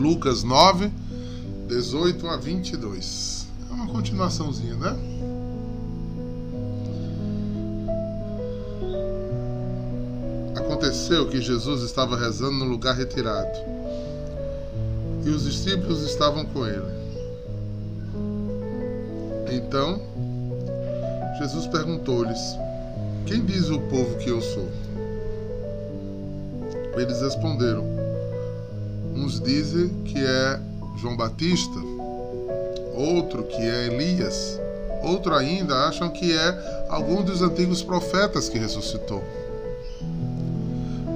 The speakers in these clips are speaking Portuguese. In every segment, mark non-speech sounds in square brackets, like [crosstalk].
Lucas 9, 18 a 22. É uma continuaçãozinha, né? Aconteceu que Jesus estava rezando no lugar retirado e os discípulos estavam com ele. Então, Jesus perguntou-lhes: Quem diz o povo que eu sou? Eles responderam: Uns dizem que é João Batista, outro que é Elias, outro ainda acham que é algum dos antigos profetas que ressuscitou.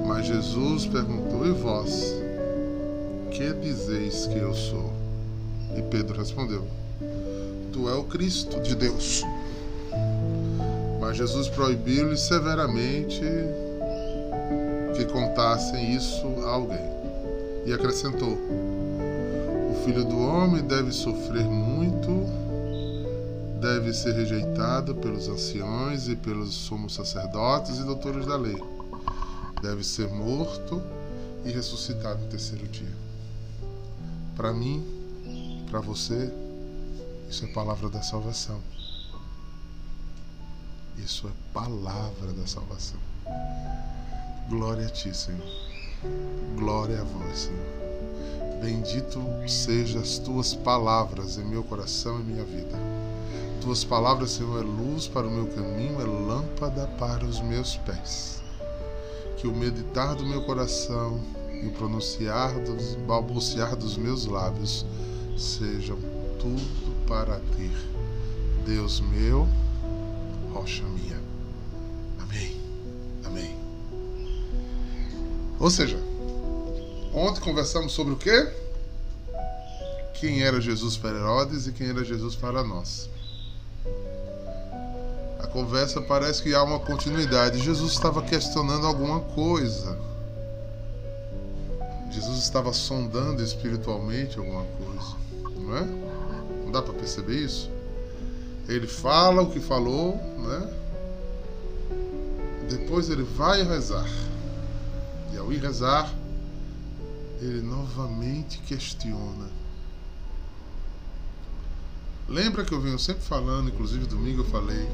Mas Jesus perguntou: E vós? Que dizeis que eu sou? E Pedro respondeu: Tu é o Cristo de Deus. Mas Jesus proibiu-lhes severamente que contassem isso a alguém. E acrescentou: O filho do homem deve sofrer muito, deve ser rejeitado pelos anciões e pelos sumos sacerdotes e doutores da lei. Deve ser morto e ressuscitado no terceiro dia. Para mim, para você, isso é palavra da salvação. Isso é palavra da salvação. Glória a ti, Senhor. Glória a vós, Senhor. Bendito sejam as tuas palavras em meu coração e minha vida. Tuas palavras, Senhor, é luz para o meu caminho, é lâmpada para os meus pés. Que o meditar do meu coração e o pronunciar, dos, balbuciar dos meus lábios sejam tudo para ti. Deus meu, rocha minha. Ou seja, ontem conversamos sobre o quê? Quem era Jesus para Herodes e quem era Jesus para nós. A conversa parece que há uma continuidade. Jesus estava questionando alguma coisa. Jesus estava sondando espiritualmente alguma coisa, não é? Não dá para perceber isso? Ele fala o que falou, né? Depois ele vai rezar. E ao ir rezar, ele novamente questiona. Lembra que eu venho sempre falando, inclusive domingo eu falei,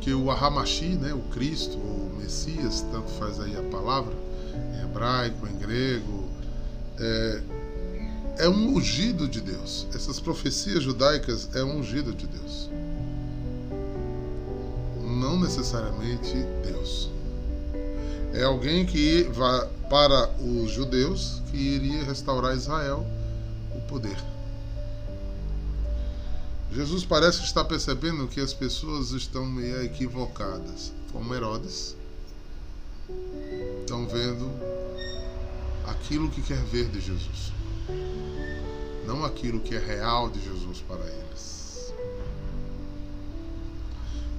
que o Ahamashi, né, o Cristo, o Messias, tanto faz aí a palavra, em hebraico, em grego, é, é um ungido de Deus. Essas profecias judaicas é um ungido de Deus. Não necessariamente Deus. É alguém que vai para os judeus que iria restaurar Israel o poder. Jesus parece estar percebendo que as pessoas estão meio equivocadas, como Herodes. Estão vendo aquilo que quer ver de Jesus não aquilo que é real de Jesus para eles.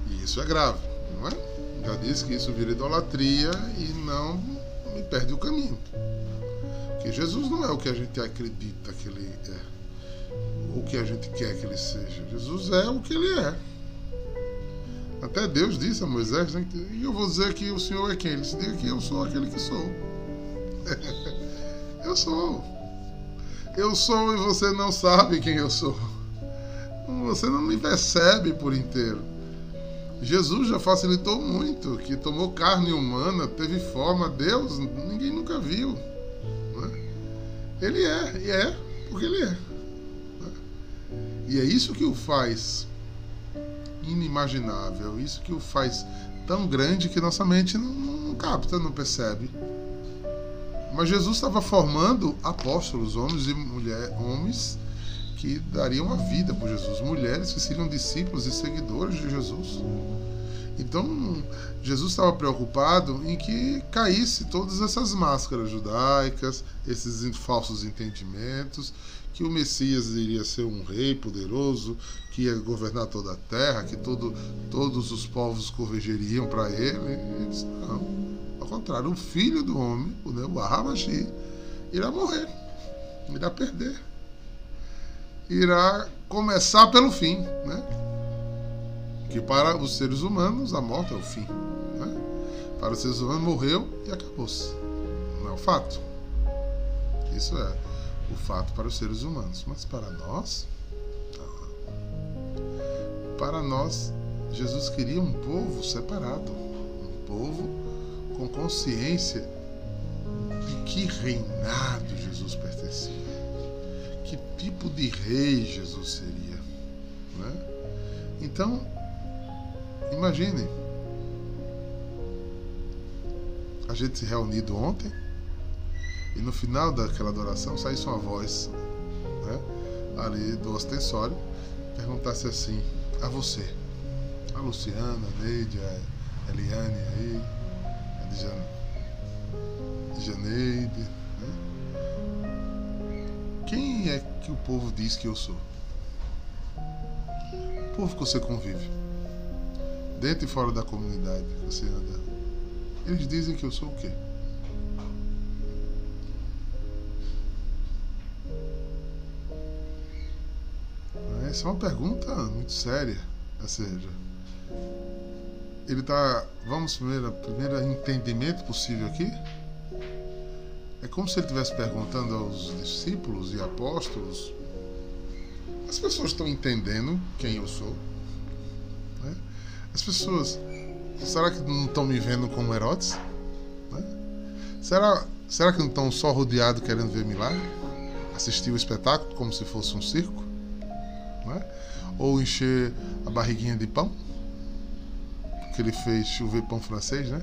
E isso é grave, não é? Já disse que isso vira idolatria e não me perde o caminho. Porque Jesus não é o que a gente acredita que ele é, ou o que a gente quer que ele seja. Jesus é o que ele é. Até Deus disse a Moisés, né, e eu vou dizer que o Senhor é quem? Ele disse, diga que eu sou aquele que sou. [laughs] eu sou. Eu sou e você não sabe quem eu sou. Você não me percebe por inteiro. Jesus já facilitou muito, que tomou carne humana, teve forma, Deus, ninguém nunca viu. Né? Ele é, e é, porque ele é. Né? E é isso que o faz inimaginável, isso que o faz tão grande que nossa mente não, não capta, não percebe. Mas Jesus estava formando apóstolos, homens e mulheres, homens que dariam a vida por Jesus, mulheres que seriam discípulos e seguidores de Jesus. Então, Jesus estava preocupado em que caísse todas essas máscaras judaicas, esses falsos entendimentos, que o Messias iria ser um rei poderoso, que ia governar toda a terra, que todo, todos os povos convergeriam para ele. Ele disse, não contrário, o filho do homem, né, o Ahamashi, irá morrer, irá perder, irá começar pelo fim, né? Que para os seres humanos a morte é o fim. Né? Para os seres humanos morreu e acabou-se. Não é o fato. Isso é o fato para os seres humanos. Mas para nós, para nós, Jesus queria um povo separado, um povo com consciência de que reinado Jesus pertencia, que tipo de rei Jesus seria. Né? Então, imagine a gente se reunido ontem e no final daquela adoração saísse uma voz né, ali do ostensório perguntasse assim a você a Luciana, a Neide, a Eliane a Janeide. Quem é que o povo diz que eu sou? O povo que você convive, dentro e fora da comunidade que você anda, eles dizem que eu sou o quê? Essa é uma pergunta muito séria. Ou seja, ele está. Vamos primeiro, primeiro entendimento possível aqui. É como se ele estivesse perguntando aos discípulos e apóstolos: as pessoas estão entendendo quem eu sou? Né? As pessoas, será que não estão me vendo como Herodes? Né? Será, será que não estão só rodeados querendo ver milagre? Assistir o espetáculo como se fosse um circo? Né? Ou encher a barriguinha de pão? que ele fez chover pão francês, né?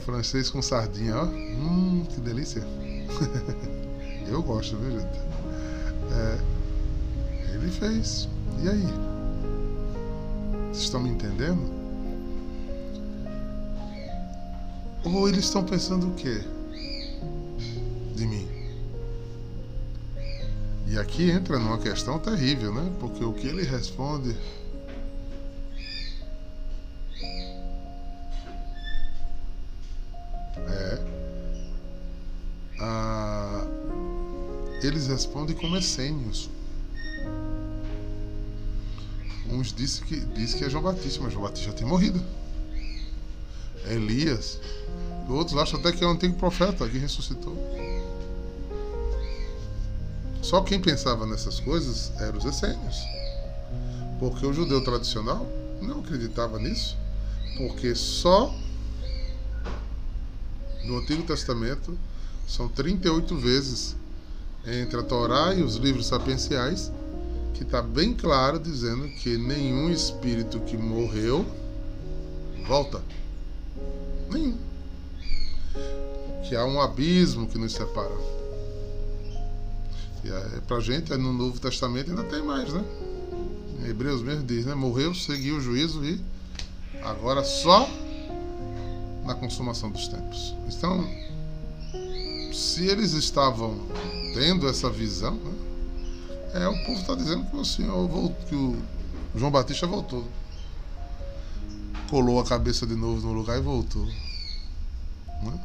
Francês com sardinha, ó. Hum, que delícia. [laughs] Eu gosto, viu, gente? É, ele fez. E aí? Vocês estão me entendendo? Ou eles estão pensando o quê? De mim. E aqui entra numa questão terrível, né? Porque o que ele responde eles respondem como essênios. Uns dizem que, diz que é João Batista, mas João Batista já tem morrido. É Elias. Outros acham até que é o antigo profeta que ressuscitou. Só quem pensava nessas coisas eram os essênios. Porque o judeu tradicional não acreditava nisso. Porque só no Antigo Testamento são 38 vezes entre a Torá e os livros sapienciais que está bem claro dizendo que nenhum espírito que morreu volta. Nenhum. Que há um abismo que nos separa. E é, pra gente, no Novo Testamento ainda tem mais, né? Em Hebreus mesmo diz, né? Morreu, seguiu o juízo e agora só na consumação dos tempos. Então, se eles estavam tendo essa visão, né? É, o povo está dizendo que o Senhor voltou, que o João Batista voltou. Colou a cabeça de novo no lugar e voltou. Né?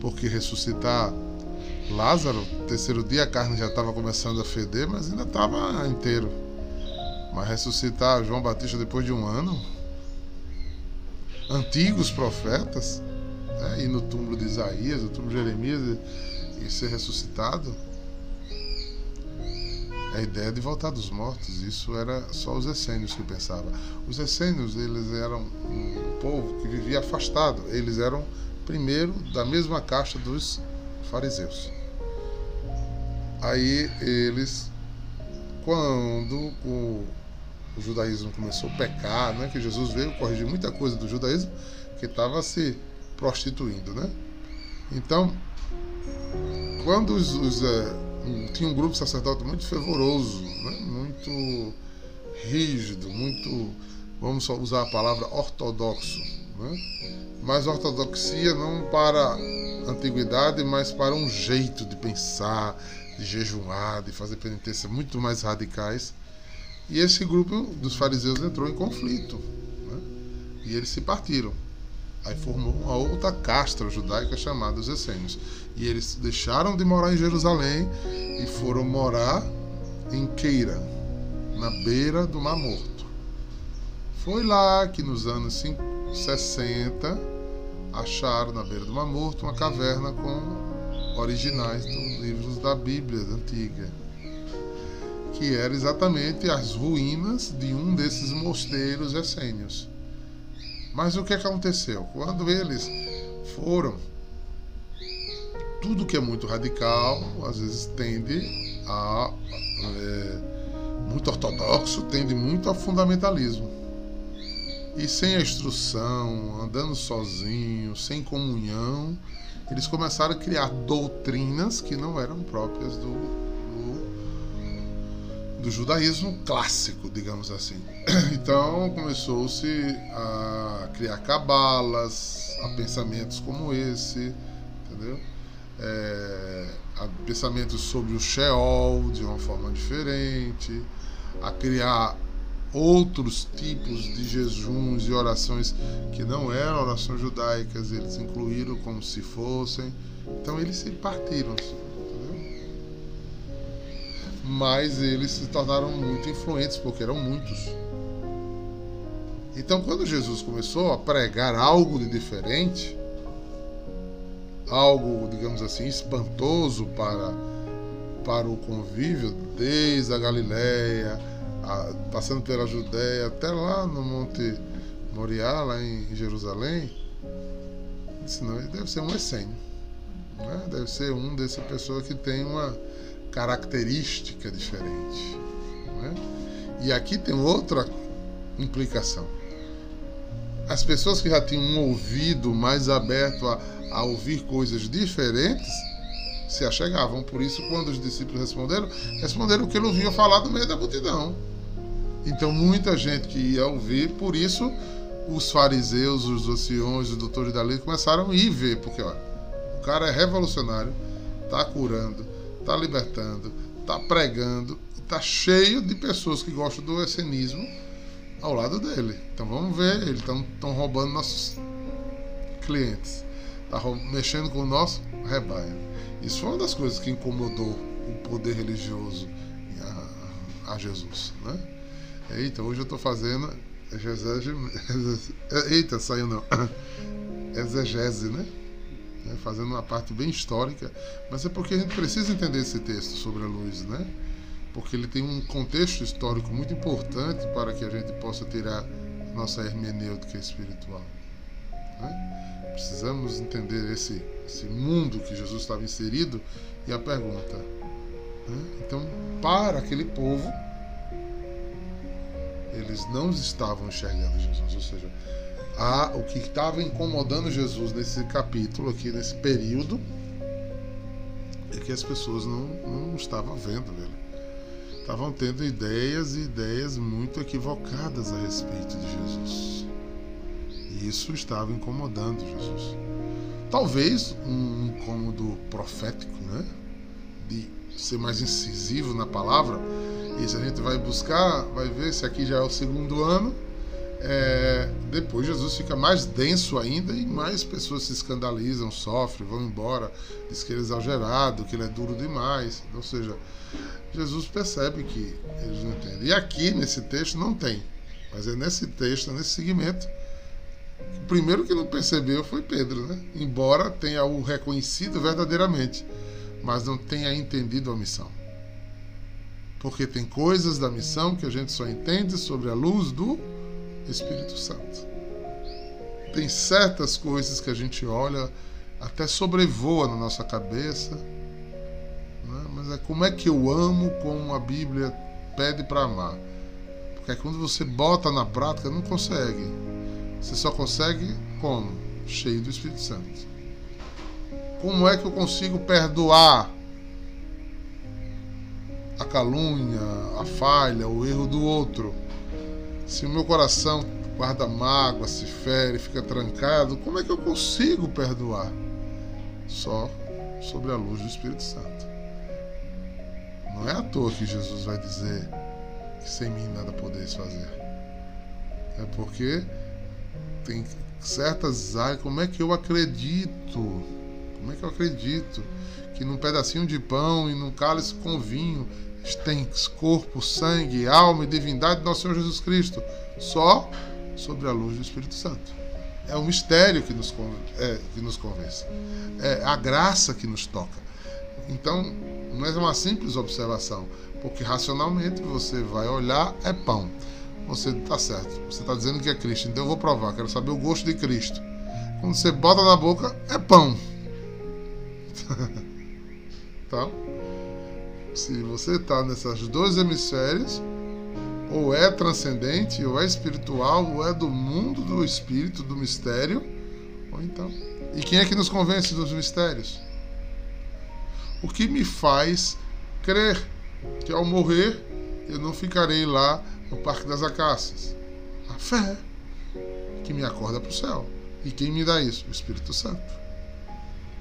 Porque ressuscitar Lázaro, terceiro dia a carne já estava começando a feder, mas ainda estava inteiro. Mas ressuscitar João Batista depois de um ano, antigos profetas, né, ir no túmulo de Isaías, no túmulo de Jeremias e, ser ressuscitado, a ideia de voltar dos mortos. Isso era só os essênios que pensavam. Os essênios, eles eram um povo que vivia afastado. Eles eram, primeiro, da mesma caixa dos fariseus. Aí eles, quando o, o judaísmo começou a pecar, né, que Jesus veio corrigir muita coisa do judaísmo, que estava se prostituindo, né? Então, quando os, os é, tinha um grupo sacerdote muito fervoroso, né, muito rígido, muito, vamos só usar a palavra ortodoxo, né? mas ortodoxia não para antiguidade, mas para um jeito de pensar, de jejuar, de fazer penitências muito mais radicais. E esse grupo dos fariseus entrou em conflito. Né? E eles se partiram. Aí formou uma outra casta judaica chamada os essênios. E eles deixaram de morar em Jerusalém e foram morar em Queira, na beira do Mar Morto. Foi lá que nos anos 60 acharam na beira do Mar Morto uma caverna com originais dos livros da Bíblia antiga, que era exatamente as ruínas de um desses mosteiros essênios. Mas o que aconteceu? Quando eles foram, tudo que é muito radical, às vezes tende a. É, muito ortodoxo, tende muito ao fundamentalismo. E sem a instrução, andando sozinho, sem comunhão, eles começaram a criar doutrinas que não eram próprias do, do, do judaísmo clássico, digamos assim. [clears throat] Então começou-se a criar cabalas, a pensamentos como esse, entendeu? É, pensamentos sobre o Sheol de uma forma diferente, a criar outros tipos de jejuns e orações que não eram orações judaicas, eles incluíram como se fossem. Então eles se partiram, entendeu? Mas eles se tornaram muito influentes porque eram muitos. Então quando Jesus começou a pregar algo de diferente, algo, digamos assim, espantoso para para o convívio desde a Galileia, a, passando pela Judéia até lá no Monte Moriá, lá em Jerusalém, disse, não, deve ser um essênio. Né? Deve ser um dessa pessoa que tem uma característica diferente. Né? E aqui tem outra implicação. As pessoas que já tinham um ouvido mais aberto a, a ouvir coisas diferentes se achegavam. Por isso, quando os discípulos responderam, responderam o que ele ouvia falar no meio da multidão. Então, muita gente que ia ouvir, por isso, os fariseus, os ociões, os doutores da lei começaram a ir ver, porque olha, o cara é revolucionário, está curando, está libertando, está pregando, está cheio de pessoas que gostam do essenismo ao lado dele. Então vamos ver, eles estão roubando nossos clientes, está mexendo com o nosso rebanho. Isso foi uma das coisas que incomodou o poder religioso a, a Jesus, né? Eita, hoje eu estou fazendo exegese, [laughs] eita, saiu não, [coughs] exegese, né? É, fazendo uma parte bem histórica, mas é porque a gente precisa entender esse texto sobre a luz, né? Porque ele tem um contexto histórico muito importante para que a gente possa tirar nossa hermenêutica espiritual. Né? Precisamos entender esse, esse mundo que Jesus estava inserido e a pergunta. Né? Então, para aquele povo, eles não estavam enxergando Jesus, ou seja, a, o que estava incomodando Jesus nesse capítulo aqui, nesse período, é que as pessoas não, não estavam vendo ele. Estavam tendo ideias e ideias muito equivocadas a respeito de Jesus. Isso estava incomodando Jesus. Talvez um incômodo profético, né? De ser mais incisivo na palavra, e se a gente vai buscar, vai ver se aqui já é o segundo ano. É, depois Jesus fica mais denso ainda e mais pessoas se escandalizam, sofrem, vão embora, diz que ele é exagerado, que ele é duro demais. Ou seja, Jesus percebe que eles não entendem. E aqui nesse texto não tem, mas é nesse texto, nesse segmento, o primeiro que não percebeu foi Pedro, né? embora tenha o reconhecido verdadeiramente, mas não tenha entendido a missão porque tem coisas da missão que a gente só entende sobre a luz do Espírito Santo. Tem certas coisas que a gente olha, até sobrevoa na nossa cabeça, né? mas é como é que eu amo como a Bíblia pede para amar. Porque quando você bota na prática, não consegue. Você só consegue como? Cheio do Espírito Santo. Como é que eu consigo perdoar a calúnia, a falha, o erro do outro. Se o meu coração guarda mágoa, se fere, fica trancado, como é que eu consigo perdoar? Só sobre a luz do Espírito Santo. Não é à toa que Jesus vai dizer que sem mim nada podeis fazer. É porque tem certas áreas, como é que eu acredito? Como é que eu acredito que num pedacinho de pão e num cálice com vinho tem corpo, sangue, alma e divindade do nosso Senhor Jesus Cristo, só sobre a luz do Espírito Santo. É o mistério que nos, é, que nos convence. É a graça que nos toca. Então, não é uma simples observação, porque racionalmente você vai olhar, é pão. Você está certo, você está dizendo que é Cristo, então eu vou provar, quero saber o gosto de Cristo. Quando você bota na boca, é pão. então, [laughs] se você está nessas dois hemisférios, ou é transcendente, ou é espiritual, ou é do mundo do espírito, do mistério, ou então. E quem é que nos convence dos mistérios? O que me faz crer que ao morrer eu não ficarei lá no Parque das Acácias? A fé que me acorda para o céu. E quem me dá isso? O Espírito Santo.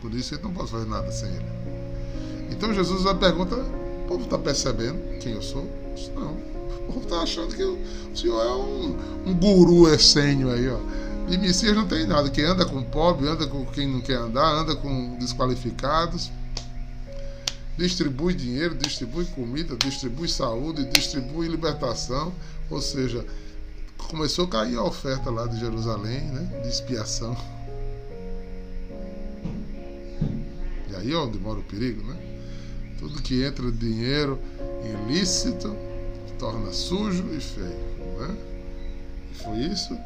Por isso eu não posso fazer nada sem ele. Então Jesus vai pergunta: o povo está percebendo quem eu sou? Não. O povo está achando que o senhor é um, um guru essênio aí, ó. E Messias não tem nada. Quem anda com pobre, anda com quem não quer andar, anda com desqualificados. Distribui dinheiro, distribui comida, distribui saúde, distribui libertação. Ou seja, começou a cair a oferta lá de Jerusalém, né? De expiação. E aí é onde mora o perigo, né? Tudo que entra dinheiro ilícito torna sujo e feio, né? E foi isso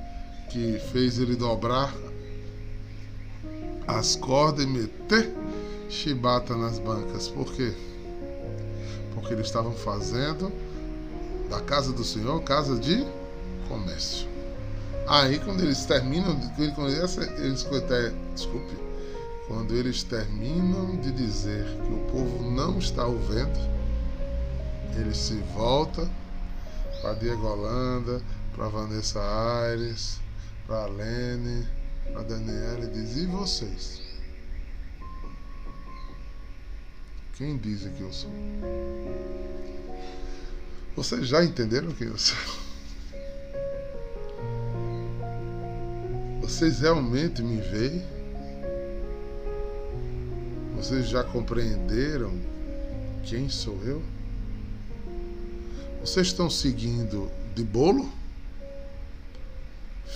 que fez ele dobrar as cordas e meter chibata nas bancas. Por quê? Porque eles estavam fazendo da casa do Senhor casa de comércio. Aí quando eles terminam, quando eles, eles desculpe, quando eles terminam de dizer que o povo não está ouvindo, ele se volta para Diego Holanda, para Vanessa Aires, para Lene, para Daniela e diz: E vocês? Quem dizem que eu sou? Vocês já entenderam quem eu sou? Vocês realmente me veem? Vocês já compreenderam quem sou eu? Vocês estão seguindo de bolo?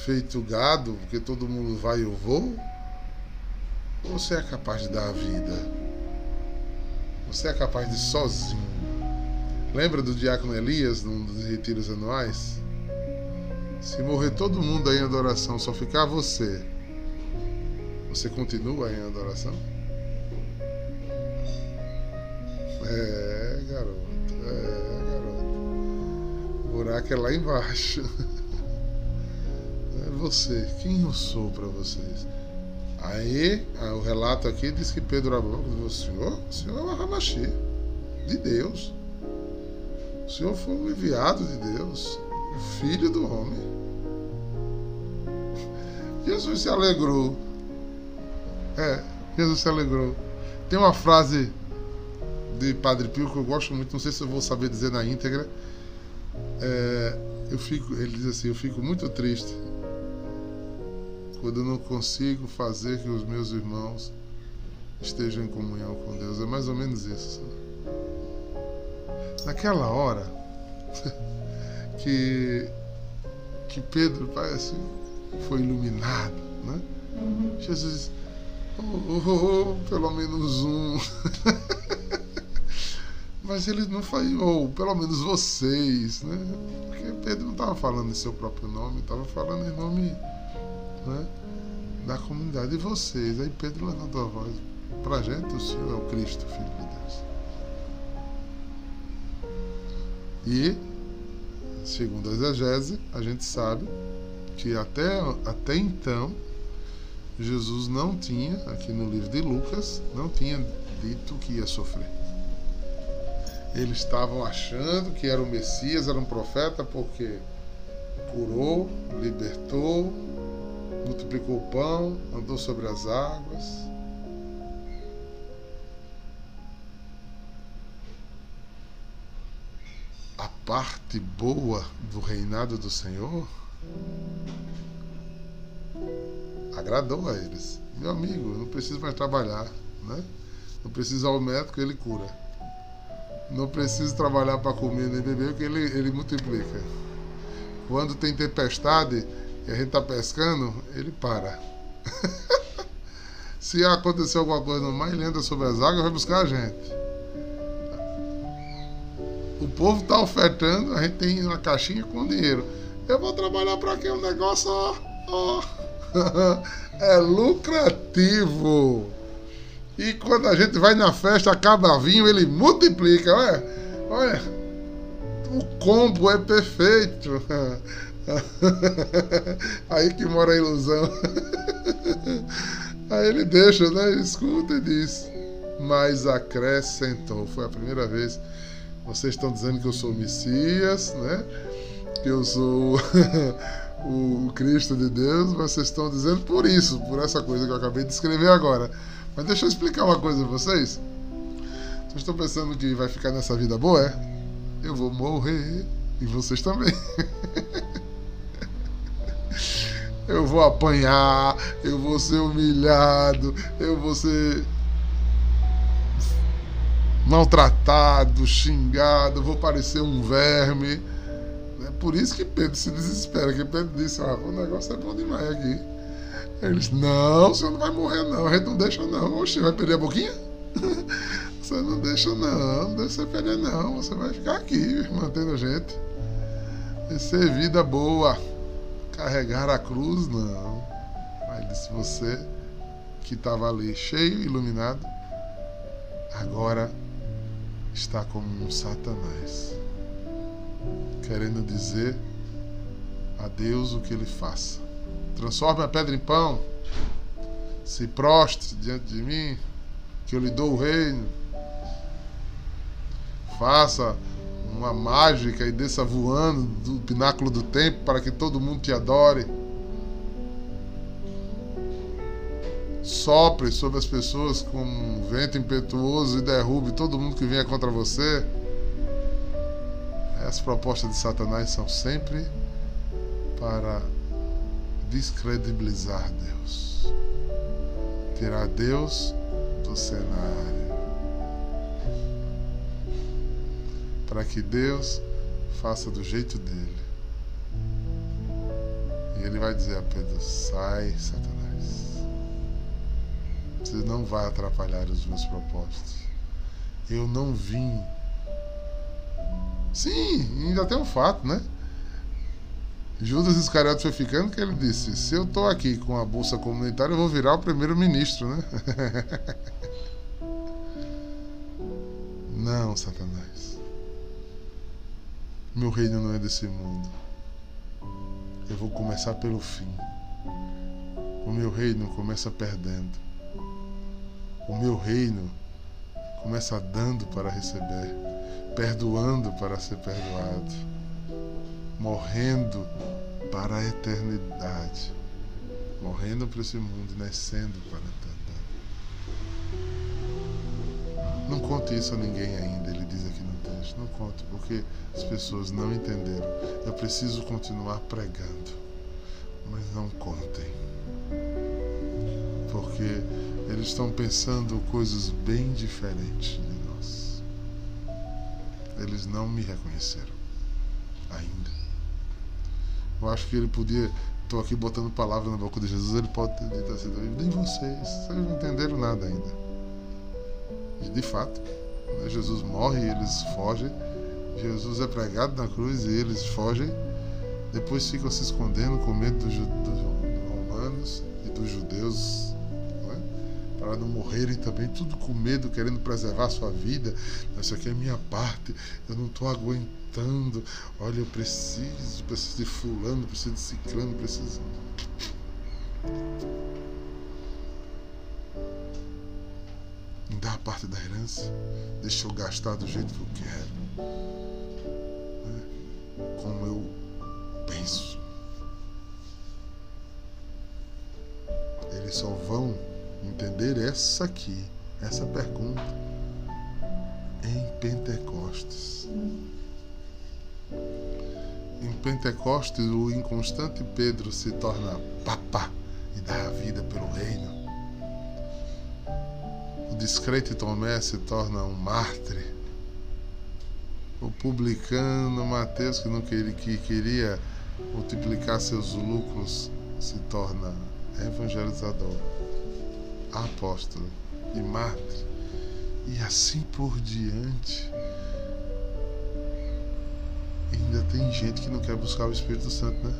Feito gado, porque todo mundo vai e eu vou? Ou você é capaz de dar a vida? Você é capaz de sozinho? Lembra do diácono Elias num dos retiros anuais? Se morrer todo mundo aí em adoração, só ficar você, você continua em adoração? É, garoto, é, garoto. O buraco é lá embaixo. [laughs] É você. Quem eu sou para vocês? Aí, o relato aqui diz que Pedro abriu o Senhor, o Senhor é o Ramaxi, de Deus. O Senhor foi um enviado de Deus, o Filho do homem. [laughs] Jesus se alegrou. É, Jesus se alegrou. Tem uma frase de Padre Pio que eu gosto muito, não sei se eu vou saber dizer na íntegra. É, eu fico, ele diz assim: Eu fico muito triste quando eu não consigo fazer que os meus irmãos estejam em comunhão com Deus. É mais ou menos isso. Naquela hora [laughs] que, que Pedro parece foi iluminado, né? Jesus, oh, oh, oh, pelo menos um. [laughs] Mas ele não falou, pelo menos vocês, né? Porque Pedro não estava falando em seu próprio nome, estava falando em nome né, da comunidade. E vocês? Aí Pedro levantou a voz. Para a gente, o Senhor é o Cristo, Filho de Deus. E, segundo a exegese, a gente sabe que até, até então Jesus não tinha, aqui no livro de Lucas, não tinha dito que ia sofrer. Eles estavam achando que era o Messias, era um profeta, porque curou, libertou, multiplicou o pão, andou sobre as águas. A parte boa do reinado do Senhor agradou a eles. Meu amigo, não preciso mais trabalhar, né? Não preciso ao médico, ele cura. Não preciso trabalhar para comer nem beber, porque ele, ele multiplica. Quando tem tempestade, e a gente tá pescando, ele para. [laughs] Se acontecer alguma coisa no mar, ele entra sobre as águas vai buscar a gente. O povo tá ofertando, a gente tem uma caixinha com dinheiro. Eu vou trabalhar para quê? Um negócio, ó, ó. [laughs] é lucrativo. E quando a gente vai na festa, acaba vinho, ele multiplica, olha. Olha. O combo é perfeito. [laughs] [laughs] Aí que mora a ilusão. Aí ele deixa, né? Escuta e diz. Mas acrescentou. Foi a primeira vez. Vocês estão dizendo que eu sou Messias, né? Que eu sou [laughs] o Cristo de Deus. Vocês estão dizendo por isso, por essa coisa que eu acabei de escrever agora. Mas deixa eu explicar uma coisa a vocês. Vocês estão pensando que vai ficar nessa vida boa? É? Eu vou morrer. E vocês também. [laughs] eu vou apanhar, eu vou ser humilhado, eu vou ser maltratado, xingado, vou parecer um verme. É por isso que Pedro se desespera, que Pedro disse, ah, o negócio é bom demais aqui. Ele disse, não, você não vai morrer não, a gente não deixa não. Oxe, vai perder a boquinha? [laughs] você não deixa não, não deixa você perder não, você vai ficar aqui, mantendo a gente. E ser vida boa. Carregar a cruz, não. Aí disse, você que estava ali cheio, iluminado, agora está como um Satanás, querendo dizer a Deus o que ele faça. Transforme a pedra em pão, se prostre diante de mim, que eu lhe dou o reino. Faça uma mágica e desça voando do pináculo do templo para que todo mundo te adore. Sopre sobre as pessoas com um vento impetuoso e derrube todo mundo que venha contra você. As propostas de Satanás são sempre para descredibilizar Deus, tirar Deus do cenário. Para que Deus faça do jeito dele. E ele vai dizer a Pedro: sai, Satanás. Você não vai atrapalhar os meus propósitos. Eu não vim. Sim, ainda tem um fato, né? Judas Iscariotes foi ficando que ele disse: se eu estou aqui com a bolsa comunitária, eu vou virar o primeiro-ministro, né? [laughs] não, Satanás. Meu reino não é desse mundo. Eu vou começar pelo fim. O meu reino começa perdendo. O meu reino começa dando para receber, perdoando para ser perdoado, morrendo para a eternidade, morrendo para esse mundo e nascendo para a eternidade. Não conte isso a ninguém ainda, Não conte, porque as pessoas não entenderam. Eu preciso continuar pregando, mas não contem. Porque eles estão pensando coisas bem diferentes de nós. Eles não me reconheceram ainda. Eu acho que ele podia. Estou aqui botando palavra na boca de Jesus. Ele pode ter dito assim: nem vocês, vocês não entenderam nada ainda. E de fato, Jesus morre e eles fogem Jesus é pregado na cruz e eles fogem. Depois ficam se escondendo com medo dos, dos romanos e dos judeus, né? para não morrerem também, tudo com medo, querendo preservar a sua vida. Essa aqui é minha parte, eu não estou aguentando. Olha, eu preciso, preciso de fulano, preciso de ciclano, preciso. Parte da herança, deixa eu gastar do jeito que eu quero como eu penso. Eles só vão entender essa aqui, essa pergunta, em Pentecostes. Em Pentecostes, o inconstante Pedro se torna papa e dá a vida pelo reino. O discreto Tomé se torna um mártir o publicano Mateus, que não queria, que queria multiplicar seus lucros, se torna evangelizador, apóstolo e mártir, e assim por diante. Ainda tem gente que não quer buscar o Espírito Santo, né?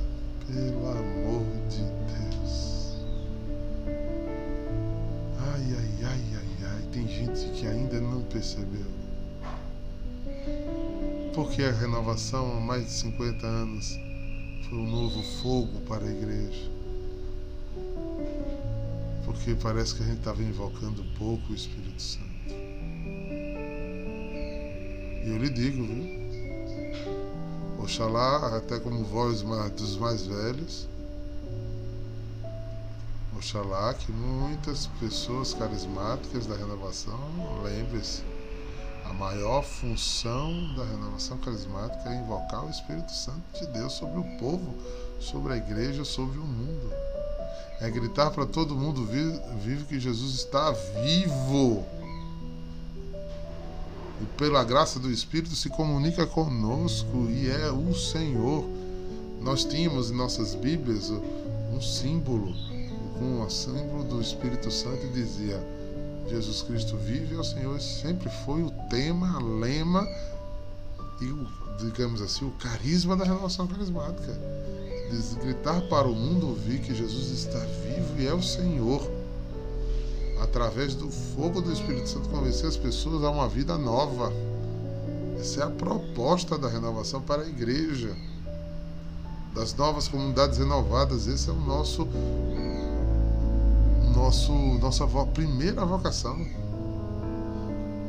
Pelo amor de Deus. Percebeu. Porque a renovação há mais de 50 anos foi um novo fogo para a igreja. Porque parece que a gente estava invocando pouco o Espírito Santo. E eu lhe digo, viu? Oxalá, até como voz dos mais velhos, Oxalá que muitas pessoas carismáticas da renovação lembrem-se a maior função da renovação carismática é invocar o Espírito Santo de Deus sobre o povo, sobre a igreja, sobre o mundo. É gritar para todo mundo vivo que Jesus está vivo e pela graça do Espírito se comunica conosco e é o Senhor. Nós tínhamos em nossas Bíblias um símbolo, um símbolo do Espírito Santo e dizia: Jesus Cristo vive, o Senhor sempre foi o tema, lema e, digamos assim, o carisma da renovação carismática. gritar para o mundo ouvir que Jesus está vivo e é o Senhor através do fogo do Espírito Santo, convencer as pessoas a uma vida nova. Essa é a proposta da renovação para a igreja, das novas comunidades renovadas. Esse é o nosso, nosso nossa primeira vocação.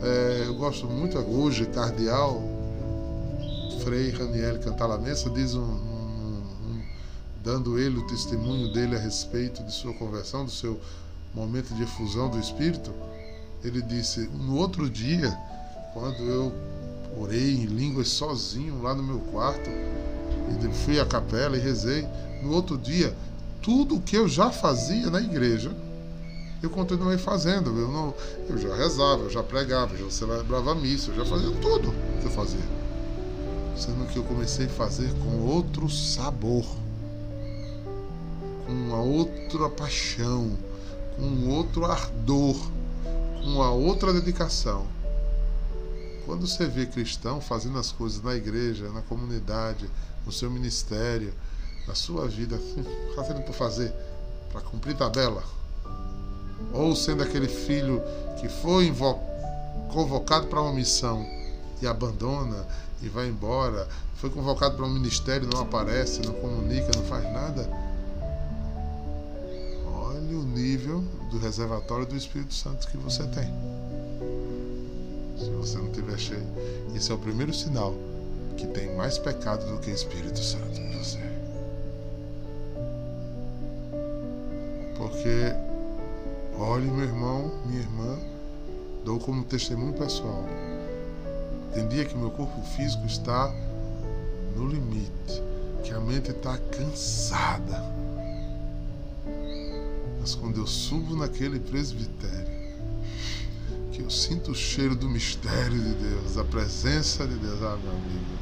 É, eu gosto muito hoje, cardeal Frei Raniel Cantalamessa diz um, um, um, dando ele o testemunho dele a respeito de sua conversão, do seu momento de efusão do Espírito, ele disse: No outro dia, quando eu orei em línguas sozinho lá no meu quarto, e fui à capela e rezei, no outro dia, tudo o que eu já fazia na igreja, eu continuei fazendo. Eu, não, eu já rezava, eu já pregava, eu já celebrava missa, eu já fazia tudo que eu fazia. Sendo que eu comecei a fazer com outro sabor, com uma outra paixão com um outro ardor, com uma outra dedicação. Quando você vê cristão fazendo as coisas na igreja, na comunidade, no seu ministério, na sua vida, fazendo por fazer, para cumprir tabela, ou sendo aquele filho que foi convocado para uma missão e abandona e vai embora, foi convocado para um ministério, não aparece, não comunica, não faz nada o nível do reservatório do Espírito Santo que você tem. Se você não tiver cheio, esse é o primeiro sinal que tem mais pecado do que Espírito Santo em você. Porque, olhe, meu irmão, minha irmã, dou como testemunho pessoal. Tem dia que meu corpo físico está no limite, que a mente está cansada mas quando eu subo naquele presbitério, que eu sinto o cheiro do mistério de Deus, da presença de Deus, ah, meu amigo,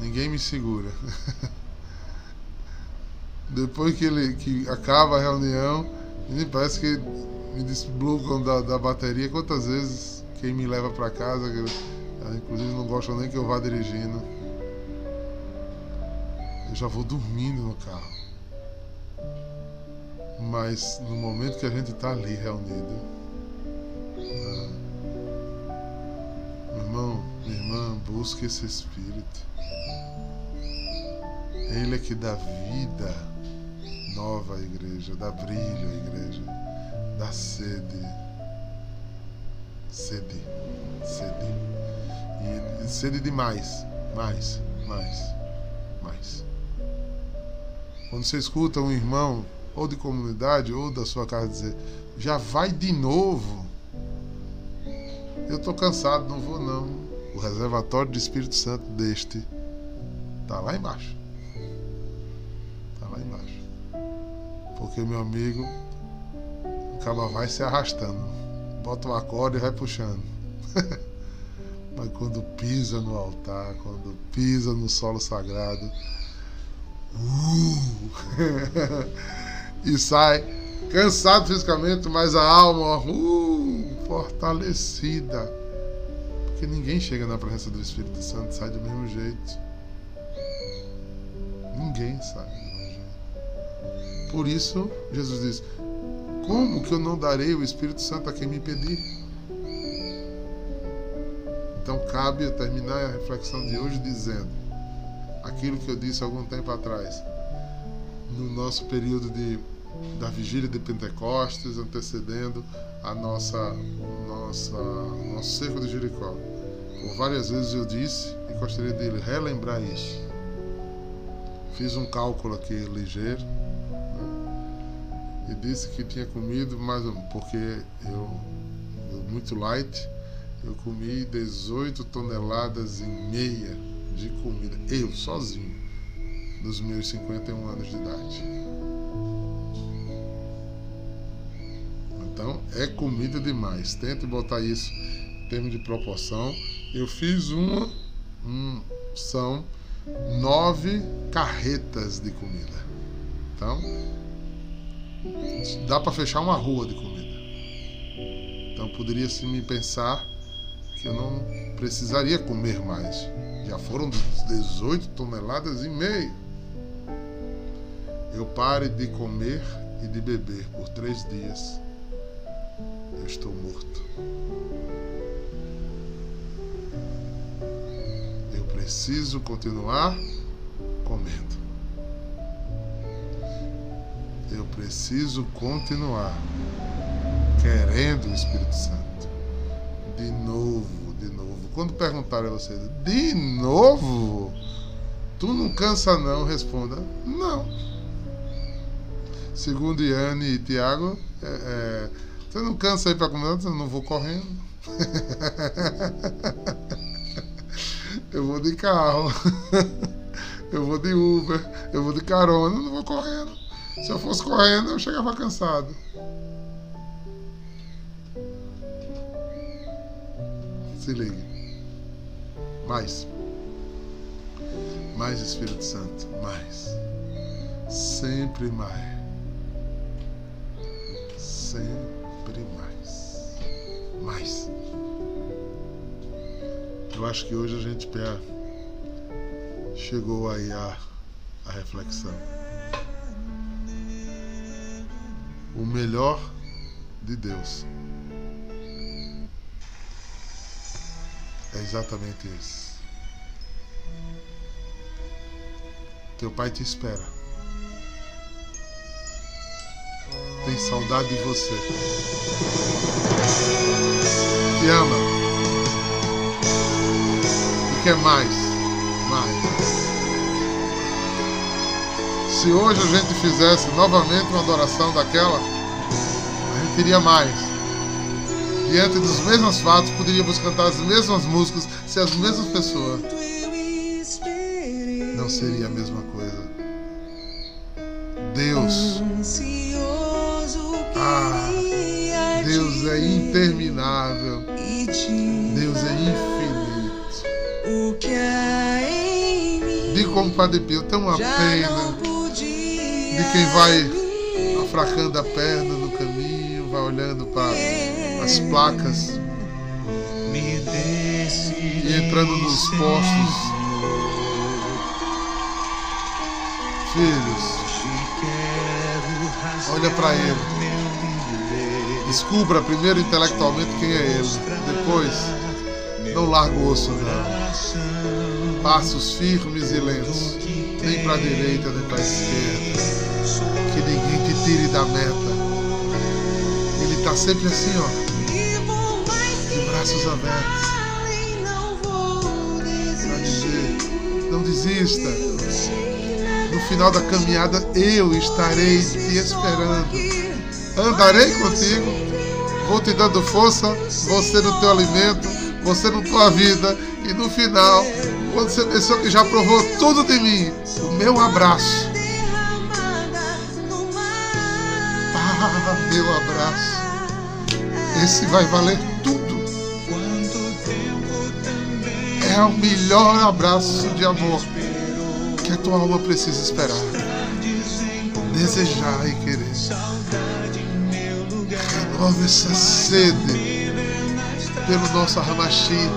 ninguém me segura. [laughs] Depois que ele que acaba a reunião, me parece que me desbloqueiam da, da bateria. Quantas vezes quem me leva para casa, que, inclusive não gosta nem que eu vá dirigindo, eu já vou dormindo no carro. Mas no momento que a gente está ali reunido, ah, meu irmão, minha irmã, busque esse Espírito. Ele é que dá vida nova à igreja, dá brilho à igreja, dá sede. Sede, sede. E sede de mais, mais, mais, mais. Quando você escuta um irmão ou de comunidade, ou da sua casa dizer, já vai de novo. Eu estou cansado, não vou não. O reservatório do Espírito Santo deste está lá embaixo. Porque meu amigo, o caba vai se arrastando. Bota uma corda e vai puxando. [laughs] Mas quando pisa no altar, quando pisa no solo sagrado, uh, [laughs] e sai cansado fisicamente, mas a alma uh, fortalecida. Porque ninguém chega na presença do Espírito Santo sai do mesmo jeito. Ninguém sai do mesmo jeito. Por isso, Jesus diz: Como que eu não darei o Espírito Santo a quem me pedir? Então, cabe eu terminar a reflexão de hoje dizendo aquilo que eu disse algum tempo atrás, no nosso período de da vigília de Pentecostes, antecedendo a nossa, nossa nosso cerco de Jericó. Por várias vezes eu disse e gostaria de relembrar isso. Fiz um cálculo aqui ligeiro? E disse que tinha comido mais um, porque eu, muito light, eu comi 18 toneladas e meia de comida, eu sozinho, nos meus 51 anos de idade. Então é comida demais. Tente botar isso em termos de proporção. Eu fiz uma, um, são nove carretas de comida. Então dá para fechar uma rua de comida. Então poderia se me pensar que eu não precisaria comer mais. Já foram 18 toneladas e meio. Eu pare de comer e de beber por três dias eu estou morto. Eu preciso continuar comendo. Eu preciso continuar querendo o Espírito Santo. De novo, de novo. Quando perguntarem a você, de novo? Tu não cansa não? Responda, não. Segundo Iane e Tiago, é, é, você não cansa aí para comer? Eu não vou correndo. [laughs] eu vou de carro. [laughs] eu vou de Uber. Eu vou de carona. Não vou correndo. Se eu fosse correndo, eu chegava cansado. Se ligue. Mais. Mais Espírito Santo. Mais. Sempre mais. Sempre mais. Mais. Eu acho que hoje a gente chegou aí a, a reflexão. O melhor de Deus é exatamente isso. Teu pai te espera. tem saudade de você. Te ama. E quer mais. Mais. Se hoje a gente fizesse novamente uma adoração daquela, a gente teria mais. Diante dos mesmos fatos, poderíamos cantar as mesmas músicas se as mesmas pessoas. Não seria a mesma coisa. Deus ah, Deus é interminável. Deus é infinito. Digo como Padre Pio, tem uma pena de quem vai afracando a perna no caminho, vai olhando para as placas e entrando nos postos. Filhos, olha para ele. Descubra primeiro intelectualmente quem é ele. Depois, não larga o osso, não. Passos firmes e lentos. Nem para a direita, nem para a esquerda. Que ninguém te tire da meta. Ele está sempre assim, ó. De braços abertos. Para dizer, não desista. No final da caminhada, eu estarei te esperando andarei contigo, vou te dando força, você no teu alimento, você na tua vida, e no final, quando você pensou que já provou tudo de mim, o meu abraço. Meu abraço. Esse vai valer tudo. é o melhor abraço de amor que a tua alma precisa esperar, desejar e querer. Renova essa sede pelo nosso Ramachi,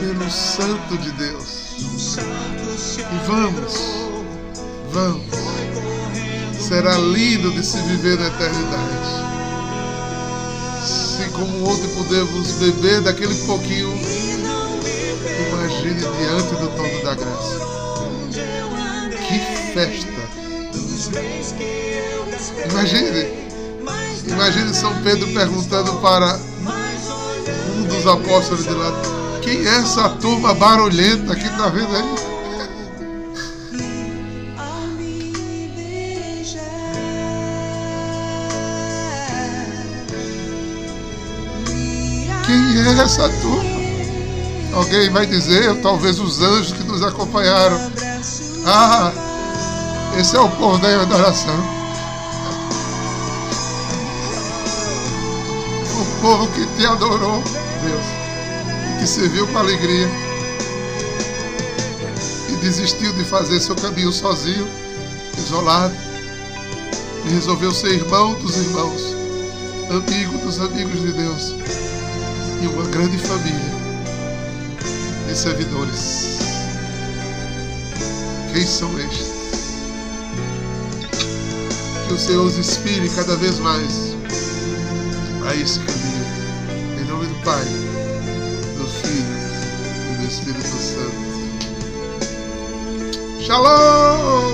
pelo Santo de Deus. E vamos, vamos. Será lindo de se viver na eternidade. Se como ontem podemos beber daquele pouquinho, imagine diante do trono da graça. Que festa! Imagine, imagine São Pedro perguntando para um dos apóstolos de lá, quem é essa turma barulhenta que está vendo aí? Quem é essa turma? Alguém vai dizer, talvez os anjos que nos acompanharam. Ah, esse é o cordeiro da oração. O povo que te adorou, Deus, e que serviu com alegria e desistiu de fazer seu caminho sozinho, isolado, e resolveu ser irmão dos irmãos, amigo dos amigos de Deus e uma grande família de servidores. Quem são estes? Que o Senhor os inspire cada vez mais a esse caminho. Em nome do Pai, do Filho e do Espírito Santo. Shalom!